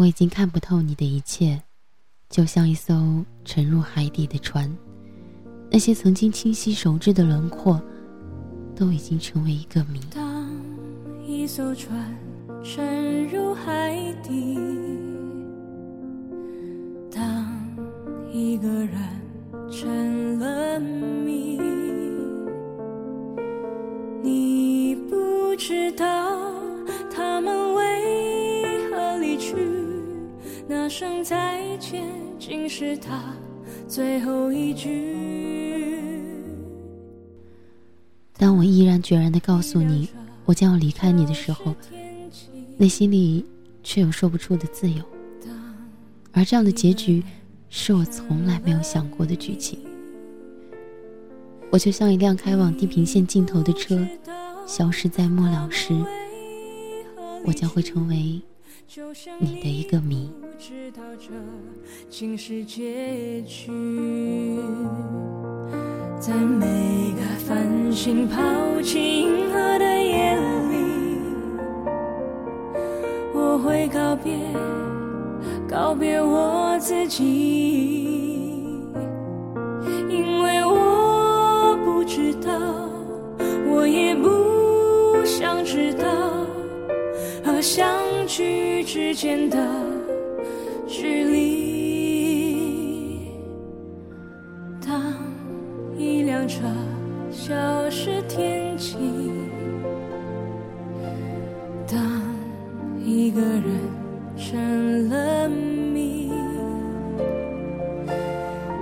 我已经看不透你的一切，就像一艘沉入海底的船，那些曾经清晰熟知的轮廓，都已经成为一个谜。当一艘船沉入海底，当一个人成了谜，你不知道声再见竟是他最后一句。当我毅然决然的告诉你我将要离开你的时候，内心里却有说不出的自由。而这样的结局，是我从来没有想过的剧情。我就像一辆开往地平线尽头的车，消失在末了时，我将会成为你的一个谜。知道这竟是结局，在每个繁星抛弃银河的夜里，我会告别，告别我自己，之间的。距离。当一辆车消失天际，当一个人成了谜，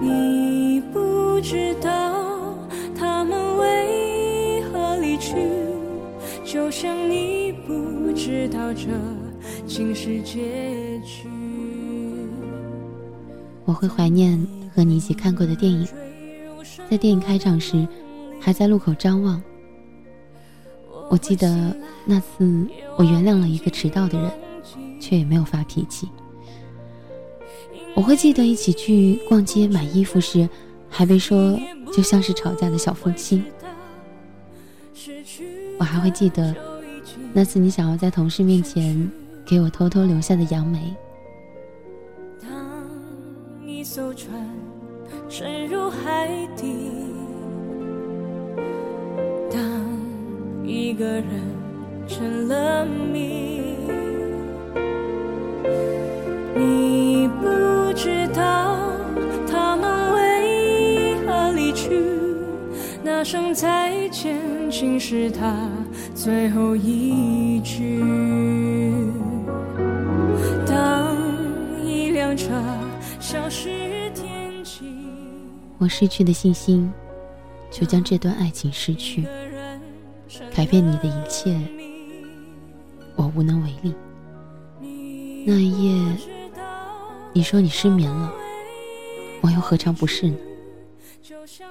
你不知道他们为何离去，就像你不知道这竟是结局。我会怀念和你一起看过的电影，在电影开场时，还在路口张望。我记得那次，我原谅了一个迟到的人，却也没有发脾气。我会记得一起去逛街买衣服时，还被说就像是吵架的小夫妻。我还会记得那次你想要在同事面前给我偷偷留下的杨梅。当一艘船沉入海底，当一个人成了谜，你不知道他们为何离去，那声再见竟是他最后一句。我失去的信心，就将这段爱情失去，改变你的一切，我无能为力。那一夜，你说你失眠了，我又何尝不是呢？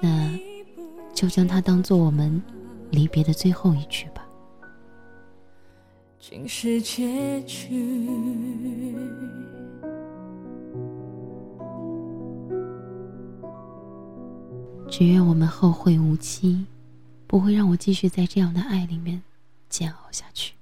那就将它当做我们离别的最后一句吧。竟是结局。只愿我们后会无期，不会让我继续在这样的爱里面煎熬下去。